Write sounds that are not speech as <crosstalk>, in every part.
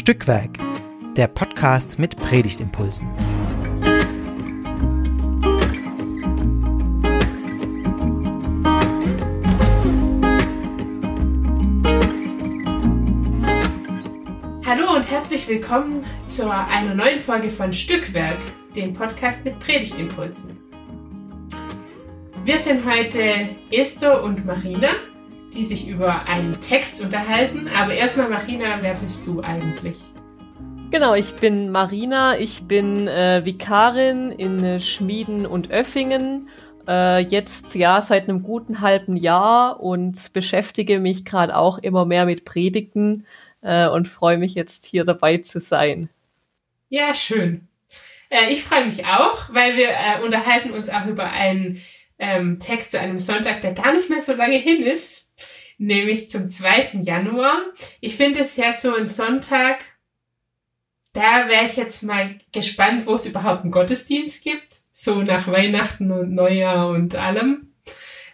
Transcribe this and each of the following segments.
Stückwerk, der Podcast mit Predigtimpulsen. Hallo und herzlich willkommen zu einer neuen Folge von Stückwerk, dem Podcast mit Predigtimpulsen. Wir sind heute Esther und Marina die sich über einen Text unterhalten. Aber erstmal, Marina, wer bist du eigentlich? Genau, ich bin Marina, ich bin äh, Vikarin in Schmieden und Öffingen, äh, jetzt ja seit einem guten halben Jahr und beschäftige mich gerade auch immer mehr mit Predigten äh, und freue mich jetzt hier dabei zu sein. Ja, schön. Äh, ich freue mich auch, weil wir äh, unterhalten uns auch über einen ähm, Text zu einem Sonntag, der gar nicht mehr so lange hin ist nämlich zum 2. Januar. Ich finde es ja so ein Sonntag, da wäre ich jetzt mal gespannt, wo es überhaupt einen Gottesdienst gibt, so nach Weihnachten und Neujahr und allem.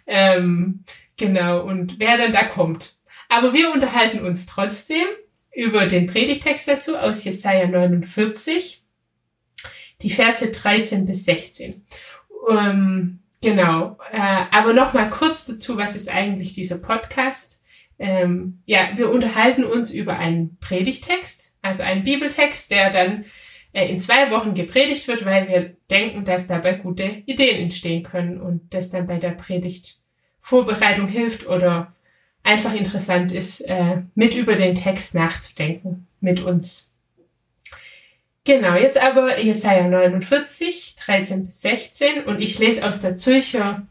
Ähm, genau, und wer dann da kommt. Aber wir unterhalten uns trotzdem über den Predigtext dazu aus Jesaja 49, die Verse 13 bis 16. Ähm, Genau. Äh, aber noch mal kurz dazu, was ist eigentlich dieser Podcast? Ähm, ja, wir unterhalten uns über einen Predigtext, also einen Bibeltext, der dann äh, in zwei Wochen gepredigt wird, weil wir denken, dass dabei gute Ideen entstehen können und das dann bei der Predigtvorbereitung hilft oder einfach interessant ist, äh, mit über den Text nachzudenken mit uns. Genau, jetzt aber Jesaja 49, 13 bis 16 und ich lese aus der Zürcher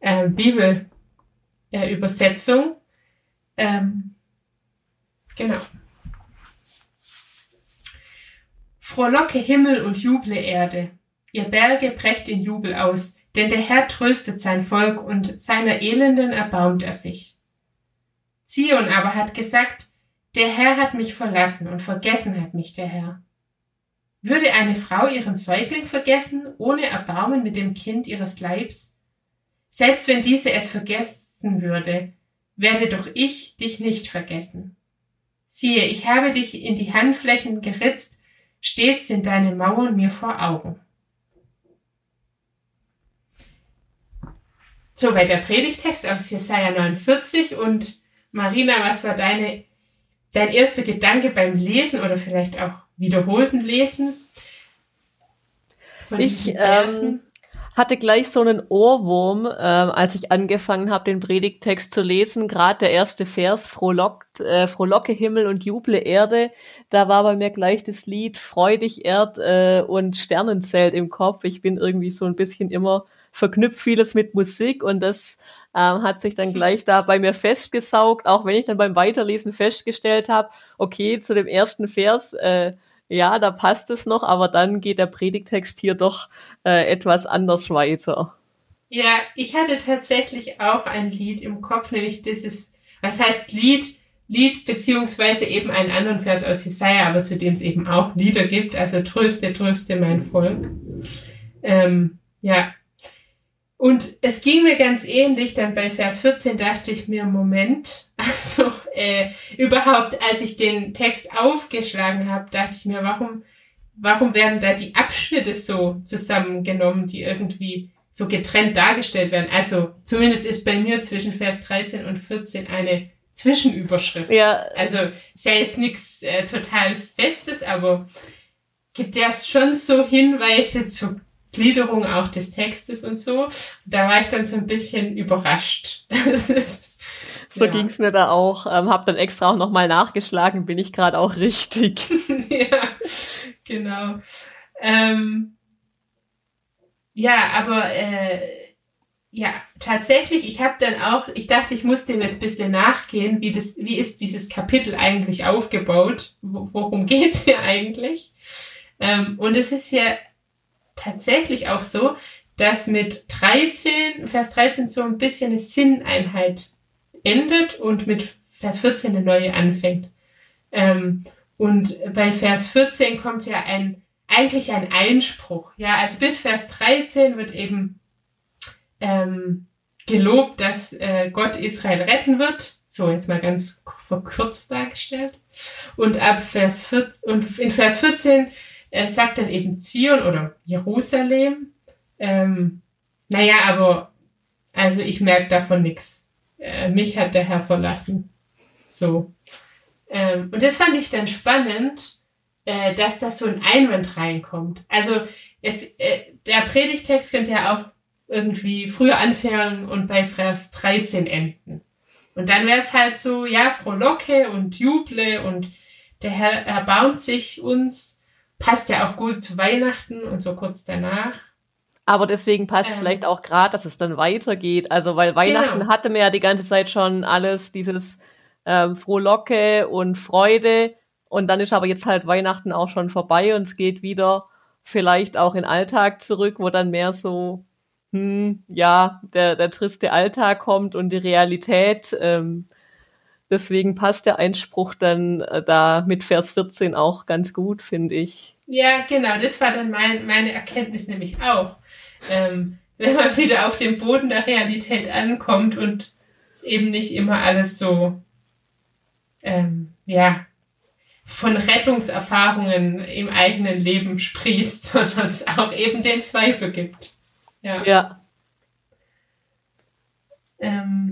äh, Bibelübersetzung. Äh, ähm, genau. Frohlocke Himmel und juble Erde. Ihr Berge brecht in Jubel aus, denn der Herr tröstet sein Volk und seiner Elenden erbaumt er sich. Zion aber hat gesagt, der Herr hat mich verlassen und vergessen hat mich der Herr. Würde eine Frau ihren Säugling vergessen, ohne Erbarmen mit dem Kind ihres Leibs? Selbst wenn diese es vergessen würde, werde doch ich dich nicht vergessen. Siehe, ich habe dich in die Handflächen geritzt, stets sind deine Mauern mir vor Augen. Soweit der Predigtext aus Jesaja 49 und Marina, was war deine, dein erster Gedanke beim Lesen oder vielleicht auch wiederholten Lesen. ich ähm, hatte gleich so einen Ohrwurm, ähm, als ich angefangen habe, den Predigtext zu lesen. Gerade der erste Vers, frohlockt, äh, frohlocke Himmel und juble Erde. Da war bei mir gleich das Lied Freudig Erd äh, und Sternenzelt im Kopf. Ich bin irgendwie so ein bisschen immer verknüpft vieles mit Musik und das ähm, hat sich dann gleich da bei mir festgesaugt, auch wenn ich dann beim Weiterlesen festgestellt habe, okay, zu dem ersten Vers äh, ja, da passt es noch, aber dann geht der Predigtext hier doch äh, etwas anders weiter. Ja, ich hatte tatsächlich auch ein Lied im Kopf, nämlich dieses, was heißt Lied? Lied beziehungsweise eben einen anderen Vers aus Jesaja, aber zu dem es eben auch Lieder gibt, also tröste, tröste mein Volk. Ähm, ja, und es ging mir ganz ähnlich, dann bei Vers 14 dachte ich mir, Moment, <laughs> also äh, überhaupt, als ich den Text aufgeschlagen habe, dachte ich mir, warum, warum werden da die Abschnitte so zusammengenommen, die irgendwie so getrennt dargestellt werden? Also zumindest ist bei mir zwischen Vers 13 und 14 eine Zwischenüberschrift. Ja. Also ist ja jetzt nichts äh, total Festes, aber gibt ja schon so Hinweise zu Gliederung auch des Textes und so. Da war ich dann so ein bisschen überrascht. <laughs> so ja. ging's mir da auch. Ähm, hab dann extra auch nochmal nachgeschlagen, bin ich gerade auch richtig. <laughs> ja, genau. Ähm, ja, aber äh, ja, tatsächlich, ich habe dann auch, ich dachte, ich muss dem jetzt ein bisschen nachgehen, wie, das, wie ist dieses Kapitel eigentlich aufgebaut? Worum geht's hier eigentlich? Ähm, und es ist ja tatsächlich auch so, dass mit 13, Vers 13 so ein bisschen eine Sinneinheit endet und mit Vers 14 eine neue anfängt. Ähm, und bei Vers 14 kommt ja ein, eigentlich ein Einspruch. Ja, also bis Vers 13 wird eben ähm, gelobt, dass äh, Gott Israel retten wird. So, jetzt mal ganz verkürzt dargestellt. Und ab Vers 14, und in Vers 14 äh, sagt dann eben Zion oder Jerusalem, ähm, naja, aber also ich merke davon nichts. Äh, mich hat der Herr verlassen. So. Ähm, und das fand ich dann spannend, äh, dass da so ein Einwand reinkommt. Also es, äh, der Predigtext könnte ja auch irgendwie früher anfangen und bei Vers 13 enden. Und dann wäre es halt so, ja, frohlocke und juble und der Herr erbarmt sich uns. Passt ja auch gut zu Weihnachten und so kurz danach. Aber deswegen passt ähm, vielleicht auch gerade, dass es dann weitergeht. Also, weil Weihnachten genau. hatte mir ja die ganze Zeit schon alles, dieses ähm, Frohlocke und Freude. Und dann ist aber jetzt halt Weihnachten auch schon vorbei und es geht wieder vielleicht auch in Alltag zurück, wo dann mehr so, hm, ja, der, der triste Alltag kommt und die Realität. Ähm, deswegen passt der Einspruch dann äh, da mit Vers 14 auch ganz gut, finde ich. Ja, genau, das war dann mein, meine Erkenntnis nämlich auch. Ähm, wenn man <laughs> wieder auf dem Boden der Realität ankommt und es eben nicht immer alles so, ähm, ja, von Rettungserfahrungen im eigenen Leben sprießt, <laughs> sondern es auch eben den Zweifel gibt. Ja. ja. Ähm.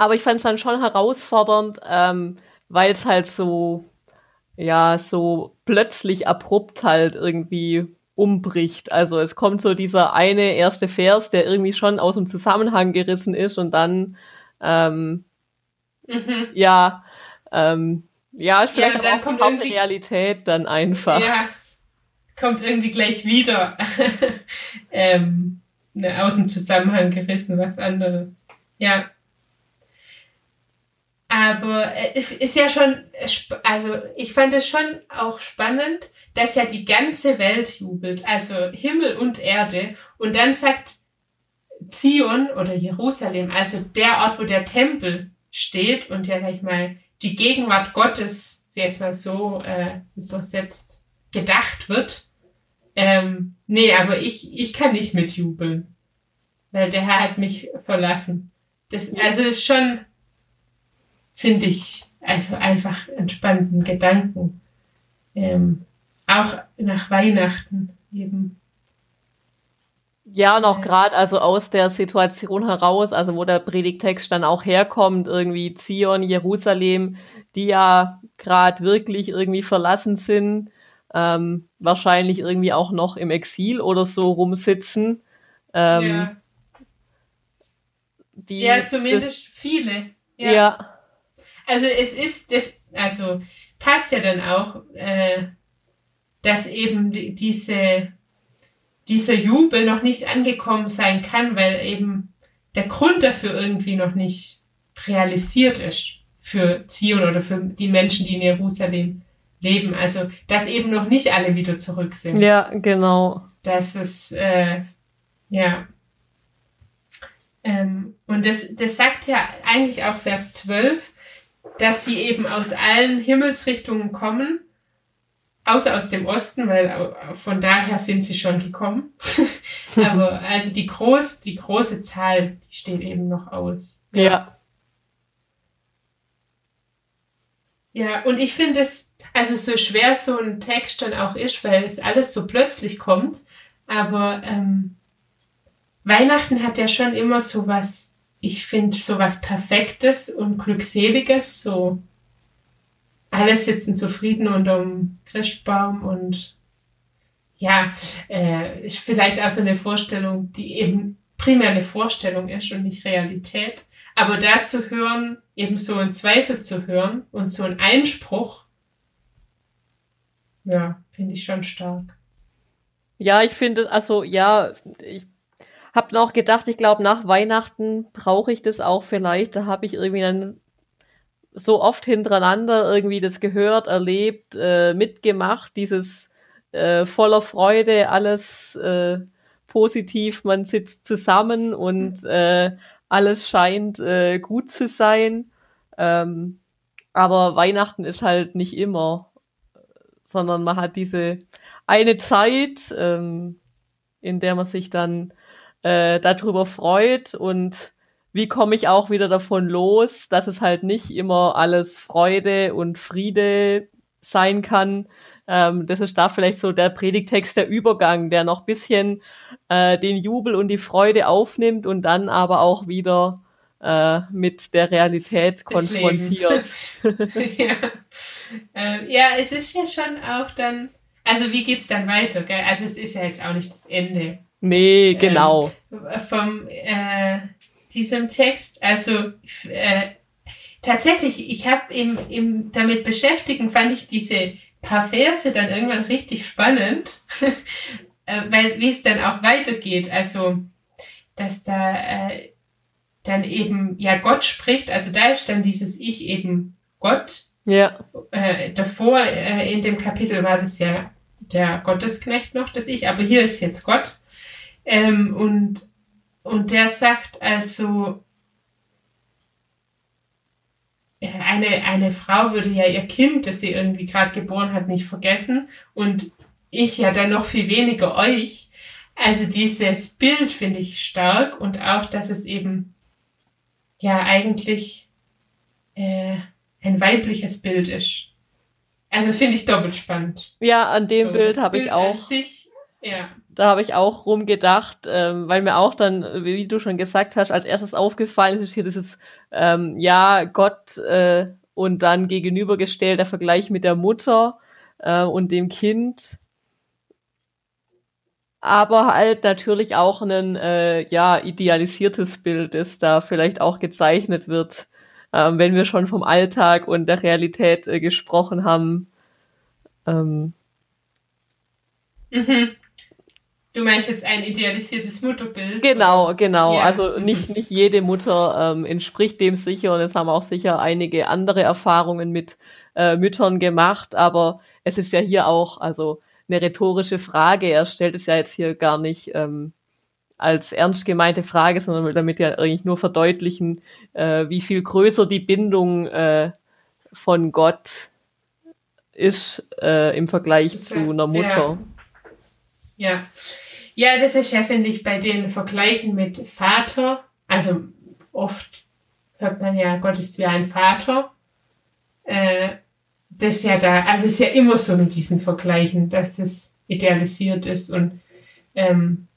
Aber ich fand es dann schon herausfordernd, ähm, weil es halt so ja, so plötzlich abrupt halt irgendwie umbricht. Also es kommt so dieser eine erste Vers, der irgendwie schon aus dem Zusammenhang gerissen ist und dann ähm, mhm. ja, ähm, ja, vielleicht ja, auch kommt auch die Realität dann einfach. Ja, kommt irgendwie gleich wieder <laughs> ähm, ne, aus dem Zusammenhang gerissen, was anderes. Ja. Aber es ist ja schon, also ich fand es schon auch spannend, dass ja die ganze Welt jubelt, also Himmel und Erde. Und dann sagt Zion oder Jerusalem, also der Ort, wo der Tempel steht und ja, sag ich mal, die Gegenwart Gottes, jetzt mal so äh, übersetzt, gedacht wird. Ähm, nee, aber ich, ich kann nicht mitjubeln, weil der Herr hat mich verlassen. Das, also ist schon, finde ich, also einfach entspannten Gedanken. Ähm, auch nach Weihnachten eben. Ja, und auch gerade also aus der Situation heraus, also wo der Predigtext dann auch herkommt, irgendwie Zion, Jerusalem, die ja gerade wirklich irgendwie verlassen sind, ähm, wahrscheinlich irgendwie auch noch im Exil oder so rumsitzen. Ähm, ja. Die, ja, zumindest das, viele. Ja. ja. Also es ist, das, also passt ja dann auch, äh, dass eben diese, dieser Jubel noch nicht angekommen sein kann, weil eben der Grund dafür irgendwie noch nicht realisiert ist für Zion oder für die Menschen, die in Jerusalem leben. Also, dass eben noch nicht alle wieder zurück sind. Ja, genau. Das ist, äh, ja. Ähm, und das, das sagt ja eigentlich auch Vers 12, dass sie eben aus allen Himmelsrichtungen kommen, außer aus dem Osten, weil von daher sind sie schon gekommen. <laughs> Aber also die groß, die große Zahl, die steht eben noch aus. Ja. ja. Ja, und ich finde es, also so schwer so ein Text dann auch ist, weil es alles so plötzlich kommt, aber ähm, Weihnachten hat ja schon immer so was ich finde sowas Perfektes und Glückseliges, so alle sitzen zufrieden unterm Christbaum und ja, äh, ist vielleicht auch so eine Vorstellung, die eben primär eine Vorstellung ist und nicht Realität. Aber da zu hören, eben so einen Zweifel zu hören und so einen Einspruch, ja, finde ich schon stark. Ja, ich finde, also ja, ich hab noch gedacht, ich glaube, nach Weihnachten brauche ich das auch vielleicht. Da habe ich irgendwie dann so oft hintereinander irgendwie das gehört, erlebt, äh, mitgemacht, dieses äh, voller Freude, alles äh, positiv, man sitzt zusammen und äh, alles scheint äh, gut zu sein. Ähm, aber Weihnachten ist halt nicht immer, sondern man hat diese eine Zeit, ähm, in der man sich dann äh, darüber freut und wie komme ich auch wieder davon los, dass es halt nicht immer alles Freude und Friede sein kann. Ähm, das ist da vielleicht so der Predigtext, der Übergang, der noch bisschen äh, den Jubel und die Freude aufnimmt und dann aber auch wieder äh, mit der Realität konfrontiert. <laughs> ja. Ähm, ja, es ist ja schon auch dann, also wie geht's dann weiter? Gell? Also es ist ja jetzt auch nicht das Ende. Nee, genau. Ähm, vom äh, diesem Text. Also äh, tatsächlich, ich habe im, im damit beschäftigen, fand ich diese paar Verse dann irgendwann richtig spannend, <laughs> äh, weil wie es dann auch weitergeht. Also, dass da äh, dann eben ja Gott spricht. Also da ist dann dieses Ich eben Gott. Ja. Äh, davor äh, in dem Kapitel war das ja der Gottesknecht noch, das Ich, aber hier ist jetzt Gott. Ähm, und und der sagt also, äh, eine, eine Frau würde ja ihr Kind, das sie irgendwie gerade geboren hat, nicht vergessen und ich ja dann noch viel weniger euch. Also dieses Bild finde ich stark und auch, dass es eben ja eigentlich äh, ein weibliches Bild ist. Also finde ich doppelt spannend. Ja, an dem so, Bild habe ich auch. Sich, ja da habe ich auch rumgedacht, ähm, weil mir auch dann, wie du schon gesagt hast, als erstes aufgefallen ist hier dieses, ähm, ja, Gott äh, und dann gegenübergestellt der Vergleich mit der Mutter äh, und dem Kind. Aber halt natürlich auch ein äh, ja, idealisiertes Bild, das da vielleicht auch gezeichnet wird, ähm, wenn wir schon vom Alltag und der Realität äh, gesprochen haben. Ähm, mhm. Du meinst jetzt ein idealisiertes Mutterbild? Genau, genau. Ja. Also nicht, nicht jede Mutter ähm, entspricht dem sicher und es haben auch sicher einige andere Erfahrungen mit äh, Müttern gemacht, aber es ist ja hier auch also eine rhetorische Frage. Er stellt es ja jetzt hier gar nicht ähm, als ernst gemeinte Frage, sondern will damit ja eigentlich nur verdeutlichen, äh, wie viel größer die Bindung äh, von Gott ist äh, im Vergleich zu einer Mutter. Ja. Ja. Ja, das ist ja, finde ich, bei den Vergleichen mit Vater. Also oft hört man ja, Gott ist wie ein Vater. Äh, das ist ja da, also ist ja immer so mit diesen Vergleichen, dass das idealisiert ist und ähm,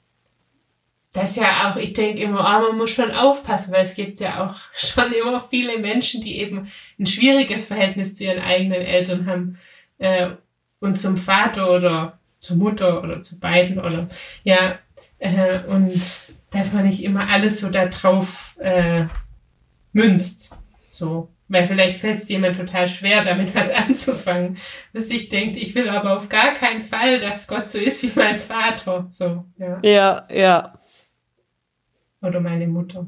das ja auch, ich denke immer, oh, man muss schon aufpassen, weil es gibt ja auch <laughs> schon immer viele Menschen, die eben ein schwieriges Verhältnis zu ihren eigenen Eltern haben äh, und zum Vater oder zur Mutter oder zu beiden oder ja, äh, und dass man nicht immer alles so da drauf äh, münzt. So. Weil vielleicht fällt es jemand total schwer, damit was <laughs> anzufangen. Dass sich denkt, ich will aber auf gar keinen Fall, dass Gott so ist wie mein Vater. So, ja. Ja, ja. Oder meine Mutter.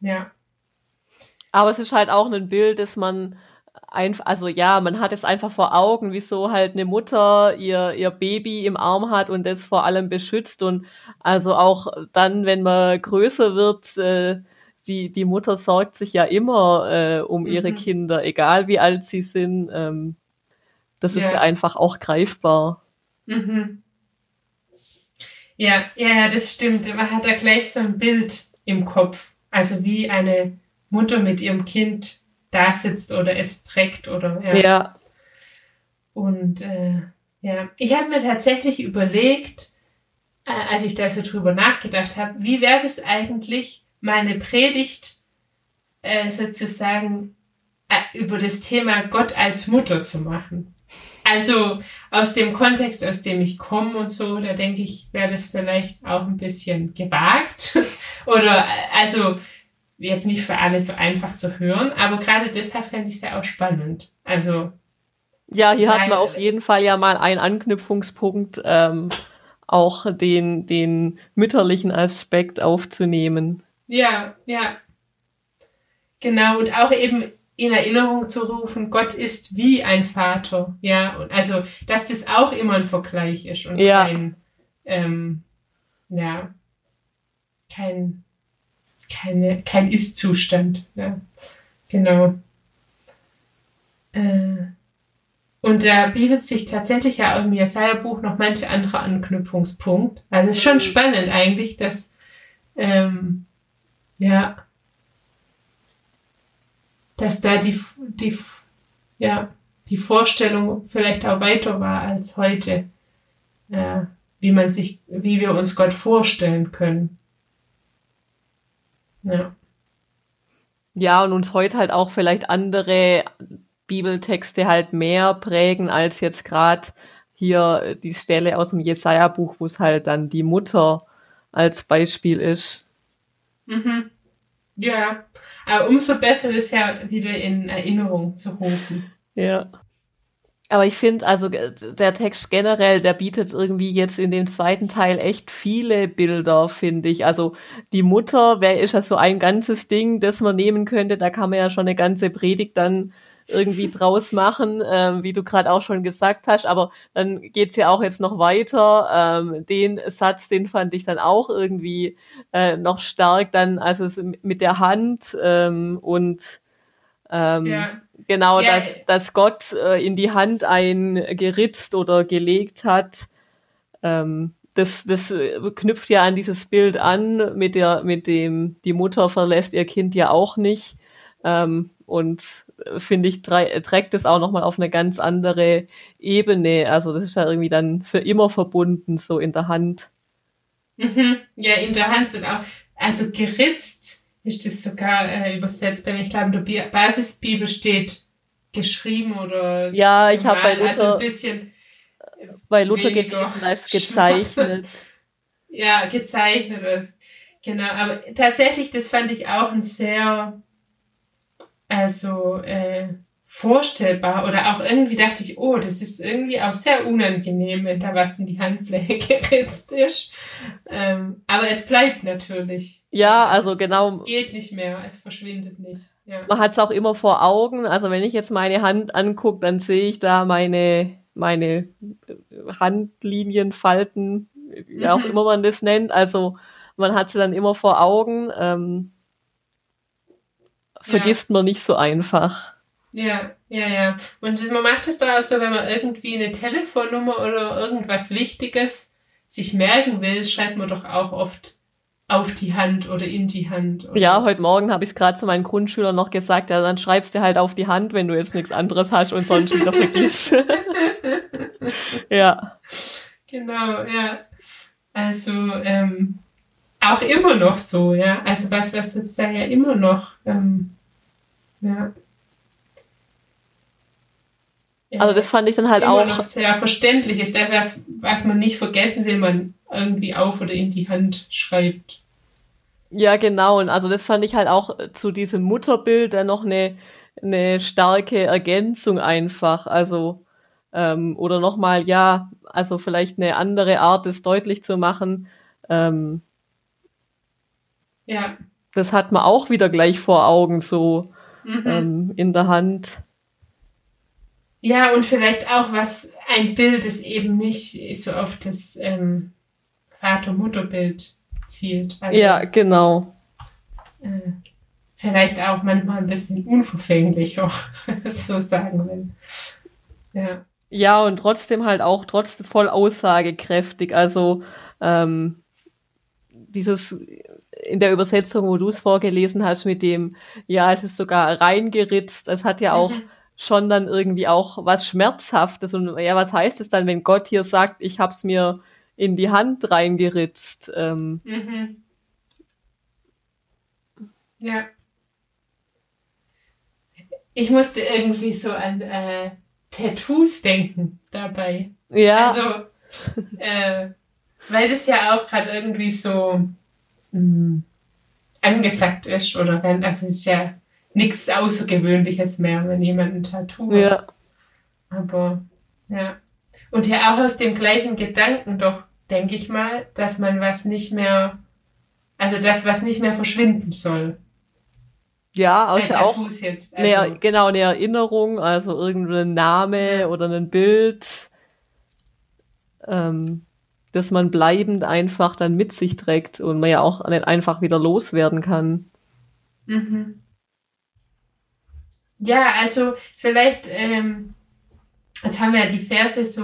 Ja. Aber es ist halt auch ein Bild, das man einfach, also ja, man hat es einfach vor Augen, wieso halt eine Mutter ihr, ihr Baby im Arm hat und das vor allem beschützt und also auch dann, wenn man größer wird, äh, die, die Mutter sorgt sich ja immer äh, um ihre mhm. Kinder, egal wie alt sie sind. Ähm, das ja. ist ja einfach auch greifbar. Mhm. Ja, ja, das stimmt. Man hat da gleich so ein Bild im Kopf. Also wie eine Mutter mit ihrem Kind da sitzt oder es trägt oder ja. ja. Und äh, ja, ich habe mir tatsächlich überlegt, äh, als ich da so drüber nachgedacht habe, wie wäre es eigentlich, meine Predigt äh, sozusagen äh, über das Thema Gott als Mutter zu machen. Also aus dem Kontext, aus dem ich komme und so, da denke ich, wäre das vielleicht auch ein bisschen gewagt. <laughs> Oder äh, also jetzt nicht für alle so einfach zu hören, aber gerade deshalb fände ich es ja auch spannend. Also. Ja, hier hat man auf jeden Fall ja mal einen Anknüpfungspunkt, ähm, auch den, den mütterlichen Aspekt aufzunehmen. Ja, ja. Genau, und auch eben in Erinnerung zu rufen, Gott ist wie ein Vater, ja, und also, dass das auch immer ein Vergleich ist und ja. kein, ähm, ja, kein keine, kein Ist-Zustand. Ja. Genau. Äh, und da bietet sich tatsächlich ja auch im Jesaja-Buch noch manche andere Anknüpfungspunkt. Also es ist schon spannend eigentlich, dass ähm, ja, dass da die, die, ja, die Vorstellung vielleicht auch weiter war als heute, äh, wie man sich, wie wir uns Gott vorstellen können. Ja. Ja, und uns heute halt auch vielleicht andere Bibeltexte halt mehr prägen als jetzt gerade hier die Stelle aus dem Jesaja-Buch, wo es halt dann die Mutter als Beispiel ist. Mhm. Ja, aber umso besser ist ja wieder in Erinnerung zu rufen. Ja. Aber ich finde, also der Text generell, der bietet irgendwie jetzt in dem zweiten Teil echt viele Bilder, finde ich. Also die Mutter, wer ist ja so ein ganzes Ding, das man nehmen könnte, da kann man ja schon eine ganze Predigt dann irgendwie <laughs> draus machen, ähm, wie du gerade auch schon gesagt hast. Aber dann geht's ja auch jetzt noch weiter. Ähm, den Satz, den fand ich dann auch irgendwie äh, noch stark dann, also mit der Hand ähm, und ähm, ja. genau, ja. dass, dass Gott äh, in die Hand ein geritzt oder gelegt hat. Ähm, das, das knüpft ja an dieses Bild an, mit der, mit dem, die Mutter verlässt ihr Kind ja auch nicht. Ähm, und finde ich, trägt es auch nochmal auf eine ganz andere Ebene. Also das ist ja irgendwie dann für immer verbunden, so in der Hand. Mhm. Ja, in der Hand und auch, also geritzt ist das sogar äh, übersetzt, wenn ich glaube, in der Basisbibel steht geschrieben oder Ja, ich habe bei Luther also ein bisschen bei Luther gelesen als gezeichnet. ja, gezeichnet ist. Genau, aber tatsächlich, das fand ich auch ein sehr also äh, vorstellbar oder auch irgendwie dachte ich, oh, das ist irgendwie auch sehr unangenehm, wenn da was in die Handfläche <laughs> geritzt ist. Ähm, aber es bleibt natürlich. Ja, also es, genau. Es geht nicht mehr, es verschwindet nicht. Ja. Man hat es auch immer vor Augen. Also wenn ich jetzt meine Hand angucke, dann sehe ich da meine meine Handlinien, Falten, wie auch mhm. immer man das nennt. Also man hat sie dann immer vor Augen. Ähm, vergisst ja. man nicht so einfach. Ja, ja, ja. Und man macht es da auch so, wenn man irgendwie eine Telefonnummer oder irgendwas Wichtiges sich merken will, schreibt man doch auch oft auf die Hand oder in die Hand. Oder? Ja, heute Morgen habe ich es gerade zu meinen Grundschülern noch gesagt, ja, dann schreibst du halt auf die Hand, wenn du jetzt nichts anderes hast und sonst wieder vergisst. <laughs> ja. Genau, ja. Also, ähm, auch immer noch so, ja. Also was, was jetzt da ja immer noch, ähm, ja. Also das fand ich dann halt auch noch sehr verständlich ist. Das, was, was man nicht vergessen will, man irgendwie auf oder in die Hand schreibt. Ja, genau. Und also das fand ich halt auch zu diesem Mutterbild dann noch eine, eine starke Ergänzung einfach. Also, ähm, oder nochmal, ja, also vielleicht eine andere Art, es deutlich zu machen. Ähm, ja. Das hat man auch wieder gleich vor Augen, so mhm. ähm, in der Hand. Ja, und vielleicht auch, was ein Bild ist eben nicht so auf das ähm, Vater-Mutter-Bild zielt. Also, ja, genau. Äh, vielleicht auch manchmal ein bisschen unverfänglicher, <laughs> so sagen will. Ja. Ja, und trotzdem halt auch trotzdem voll aussagekräftig. Also ähm, dieses in der Übersetzung, wo du es vorgelesen hast, mit dem, ja, es ist sogar reingeritzt, es hat ja auch mhm. Schon dann irgendwie auch was Schmerzhaftes. Und ja, was heißt es dann, wenn Gott hier sagt, ich hab's mir in die Hand reingeritzt? Ähm, mhm. Ja. Ich musste irgendwie so an äh, Tattoos denken dabei. Ja. Also, äh, weil das ja auch gerade irgendwie so mh, mm, angesagt ist oder wenn, also es ist ja nichts Außergewöhnliches mehr, wenn jemand ein Tattoo hat. Ja. Aber ja. Und ja auch aus dem gleichen Gedanken doch, denke ich mal, dass man was nicht mehr, also das, was nicht mehr verschwinden soll. Ja, auch, auch jetzt, also. eine, genau, eine Erinnerung, also irgendein Name oder ein Bild. Ähm, dass man bleibend einfach dann mit sich trägt und man ja auch nicht einfach wieder loswerden kann. Mhm. Ja, also vielleicht, ähm, jetzt haben wir ja die Verse so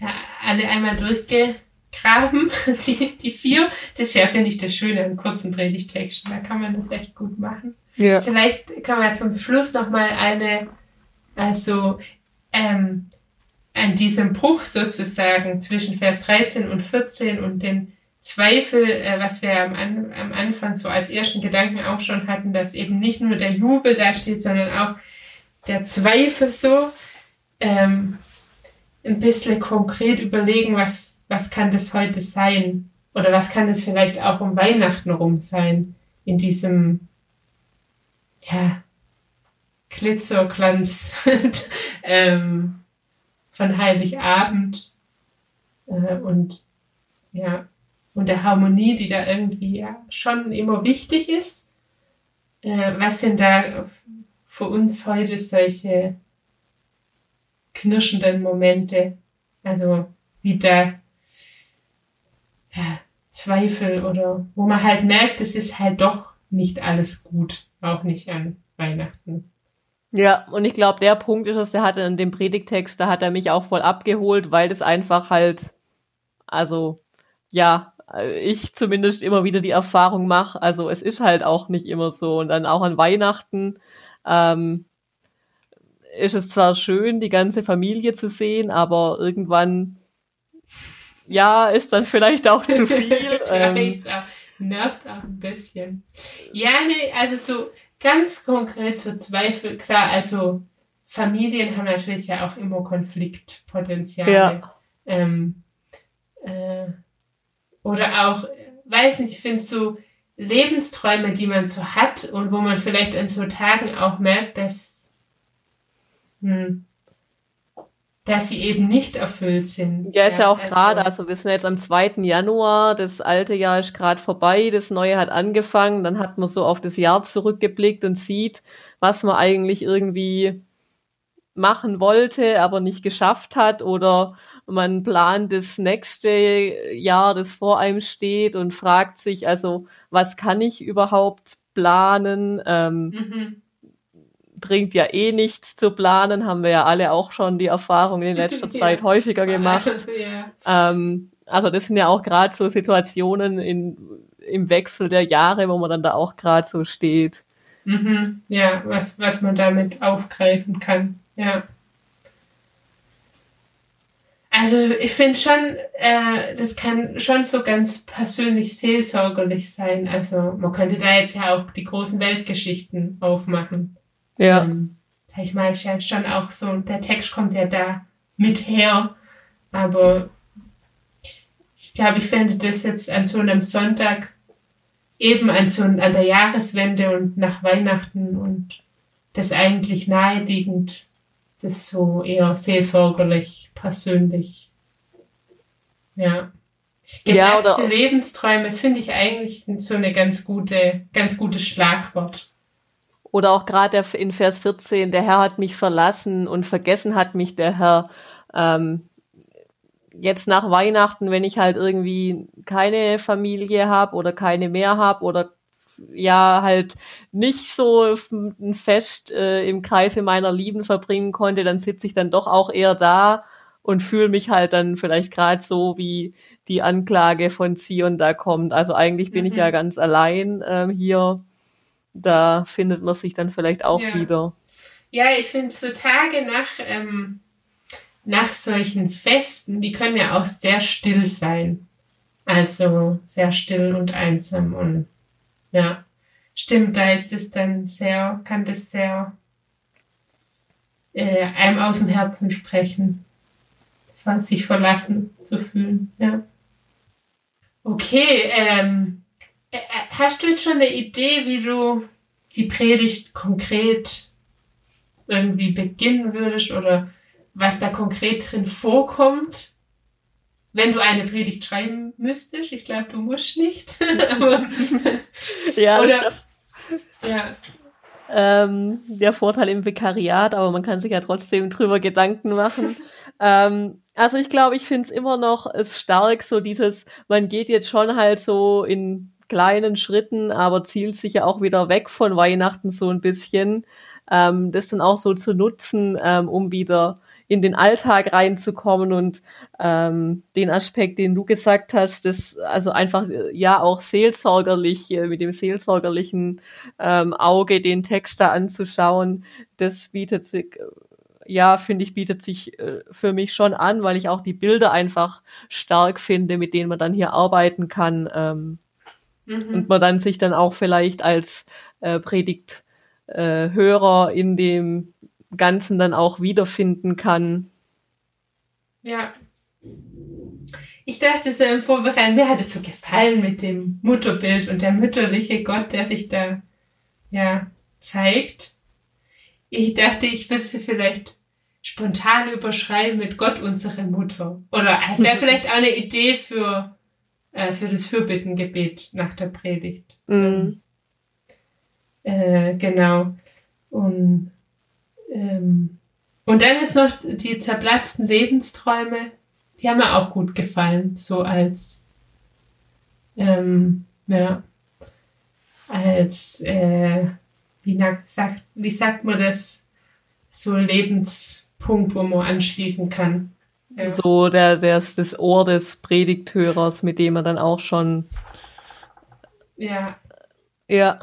ja, alle einmal durchgegraben, <laughs> die, die vier. Das ist ja, finde ich, das Schöne an kurzen Predigtexten. Da kann man das echt gut machen. Ja. Vielleicht kann man zum Schluss noch mal eine, also ähm, an diesem Bruch sozusagen zwischen Vers 13 und 14 und den Zweifel, äh, was wir am, An am Anfang so als ersten Gedanken auch schon hatten, dass eben nicht nur der Jubel da steht, sondern auch der Zweifel so, ähm, ein bisschen konkret überlegen, was, was kann das heute sein? Oder was kann das vielleicht auch um Weihnachten rum sein? In diesem, ja, Glitzerglanz <laughs> ähm, von Heiligabend äh, und ja, und der Harmonie, die da irgendwie ja schon immer wichtig ist. Äh, was sind da für uns heute solche knirschenden Momente? Also wie da ja, Zweifel oder wo man halt merkt, es ist halt doch nicht alles gut, auch nicht an Weihnachten. Ja, und ich glaube, der Punkt ist es, der hatte in dem Predigtext, da hat er mich auch voll abgeholt, weil das einfach halt, also ja, ich zumindest immer wieder die Erfahrung mache. Also es ist halt auch nicht immer so. Und dann auch an Weihnachten ähm, ist es zwar schön, die ganze Familie zu sehen, aber irgendwann, ja, ist dann vielleicht auch zu <laughs> viel. ähm, auch, nervt auch ein bisschen. Ja, nee, also so ganz konkret zu Zweifel, klar, also Familien haben natürlich ja auch immer Konfliktpotenzial. Ja. Ähm, äh, oder auch, weiß nicht, ich finde so Lebensträume, die man so hat und wo man vielleicht an so Tagen auch merkt, dass, hm, dass sie eben nicht erfüllt sind. Ja, ist ja, ja auch also, gerade, also wir sind jetzt am 2. Januar, das alte Jahr ist gerade vorbei, das neue hat angefangen, dann hat man so auf das Jahr zurückgeblickt und sieht, was man eigentlich irgendwie machen wollte, aber nicht geschafft hat oder man plant das nächste Jahr, das vor einem steht und fragt sich, also was kann ich überhaupt planen? Ähm, mhm. Bringt ja eh nichts zu planen, haben wir ja alle auch schon die Erfahrung in letzter <laughs> Zeit häufiger gemacht. <laughs> ja. ähm, also das sind ja auch gerade so Situationen in, im Wechsel der Jahre, wo man dann da auch gerade so steht. Mhm. Ja, was, was man damit aufgreifen kann. Ja. Also ich finde schon, äh, das kann schon so ganz persönlich seelsorgerlich sein. Also man könnte da jetzt ja auch die großen Weltgeschichten aufmachen. Ja. Ähm, sag ich mal, ist ja schon auch so, der Text kommt ja da mit her. Aber ich glaube, ich fände das jetzt an so einem Sonntag eben an so an der Jahreswende und nach Weihnachten und das eigentlich naheliegend, das so eher seelsorgerlich, persönlich. Ja. Geplatzte ja, Lebensträume, das finde ich eigentlich so eine ganz gute, ganz gutes Schlagwort. Oder auch gerade in Vers 14, der Herr hat mich verlassen und vergessen hat mich der Herr. Ähm, jetzt nach Weihnachten, wenn ich halt irgendwie keine Familie habe oder keine mehr habe oder ja halt nicht so ein Fest äh, im Kreise meiner Lieben verbringen konnte, dann sitze ich dann doch auch eher da und fühle mich halt dann vielleicht gerade so, wie die Anklage von Zion da kommt. Also eigentlich bin mhm. ich ja mhm. ganz allein ähm, hier. Da findet man sich dann vielleicht auch ja. wieder. Ja, ich finde so Tage nach, ähm, nach solchen Festen, die können ja auch sehr still sein. Also sehr still und einsam und ja, stimmt, da ist es dann sehr, kann das sehr äh, einem aus dem Herzen sprechen, sich verlassen zu fühlen. Ja. Okay, ähm, äh, hast du jetzt schon eine Idee, wie du die Predigt konkret irgendwie beginnen würdest oder was da konkret drin vorkommt? Wenn du eine Predigt schreiben müsstest. Ich glaube, du musst nicht. <laughs> Ja, oder, ja. Ähm, der Vorteil im Vikariat, aber man kann sich ja trotzdem drüber Gedanken machen. ähm, also ich glaube, ich finde es immer noch ist stark, so dieses, man geht jetzt schon halt so in kleinen Schritten, aber zielt sich ja auch wieder weg von Weihnachten so ein bisschen. Ähm, das dann auch so zu nutzen, ähm, um wieder in den Alltag reinzukommen und ähm, den Aspekt, den du gesagt hast, das also einfach ja auch seelsorgerlich äh, mit dem seelsorgerlichen ähm, Auge den Text da anzuschauen, das bietet sich ja, finde ich, bietet sich äh, für mich schon an, weil ich auch die Bilder einfach stark finde, mit denen man dann hier arbeiten kann. Ähm, mhm. Und man dann sich dann auch vielleicht als äh, Predigthörer äh, in dem Ganzen dann auch wiederfinden kann. Ja. Ich dachte so im Vorbereiten, mir hat es so gefallen mit dem Mutterbild und der mütterliche Gott, der sich da ja zeigt. Ich dachte, ich will sie vielleicht spontan überschreiben mit Gott unsere Mutter. Oder wäre <laughs> vielleicht auch eine Idee für, äh, für das Fürbittengebet nach der Predigt. Mhm. Äh, genau. Und, ähm, und dann jetzt noch die zerplatzten Lebensträume. Die haben mir auch gut gefallen, so als, ähm, ja, als, äh, wie, sagt, wie sagt man das? So Lebenspunkt, wo man anschließen kann. Ja. So der, der, das Ohr des Predigthörers, mit dem man dann auch schon. Ja. Ja.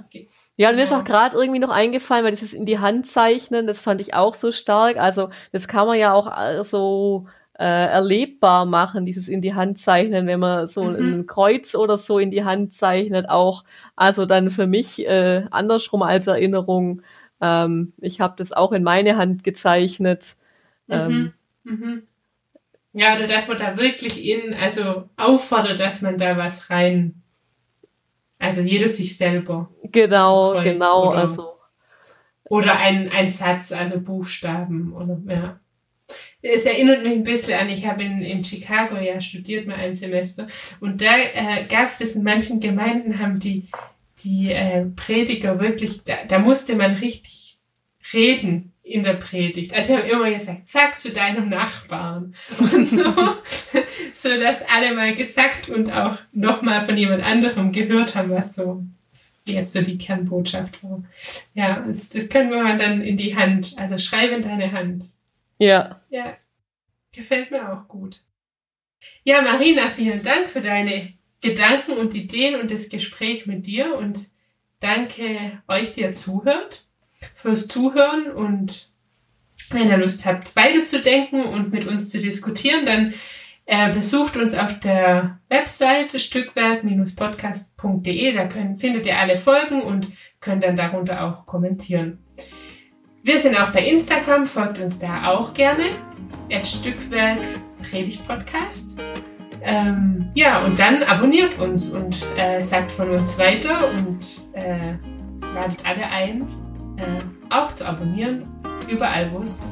Ja, und mir ist auch gerade irgendwie noch eingefallen, weil dieses in die Hand zeichnen, das fand ich auch so stark. Also das kann man ja auch äh, so äh, erlebbar machen, dieses in die Hand zeichnen, wenn man so mhm. ein Kreuz oder so in die Hand zeichnet, auch also dann für mich äh, andersrum als Erinnerung. Ähm, ich habe das auch in meine Hand gezeichnet. Mhm. Ähm, mhm. Ja, oder dass man da wirklich in, also auffordert, dass man da was rein, also jeder sich selber. Genau, genau, oder, also. Oder ein, ein Satz, also Buchstaben oder ja es erinnert mich ein bisschen an, ich habe in, in Chicago ja studiert mal ein Semester und da äh, gab es das in manchen Gemeinden, haben die, die äh, Prediger wirklich, da, da musste man richtig reden in der Predigt. Also sie haben immer gesagt, sag zu deinem Nachbarn <laughs> und so, so dass alle mal gesagt und auch nochmal von jemand anderem gehört haben, was so jetzt so die Kernbotschaft war. Ja, das, das können wir dann in die Hand, also schreib in deine Hand. Ja. Ja. Gefällt mir auch gut. Ja, Marina, vielen Dank für deine Gedanken und Ideen und das Gespräch mit dir und danke euch, die ihr zuhört, fürs Zuhören und wenn ihr Lust habt, weiterzudenken und mit uns zu diskutieren, dann äh, besucht uns auf der Webseite stückwerk-podcast.de. Da können, findet ihr alle Folgen und könnt dann darunter auch kommentieren. Wir sind auch bei Instagram, folgt uns da auch gerne. Stückwerk Predigt Podcast. Ähm, ja, und dann abonniert uns und äh, sagt von uns weiter und äh, ladet alle ein, äh, auch zu abonnieren, überall, wo es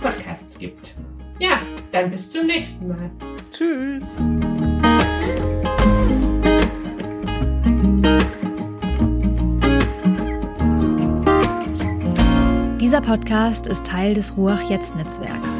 Podcasts gibt. Ja, dann bis zum nächsten Mal. Tschüss. Dieser Podcast ist Teil des Ruach Jetzt Netzwerks.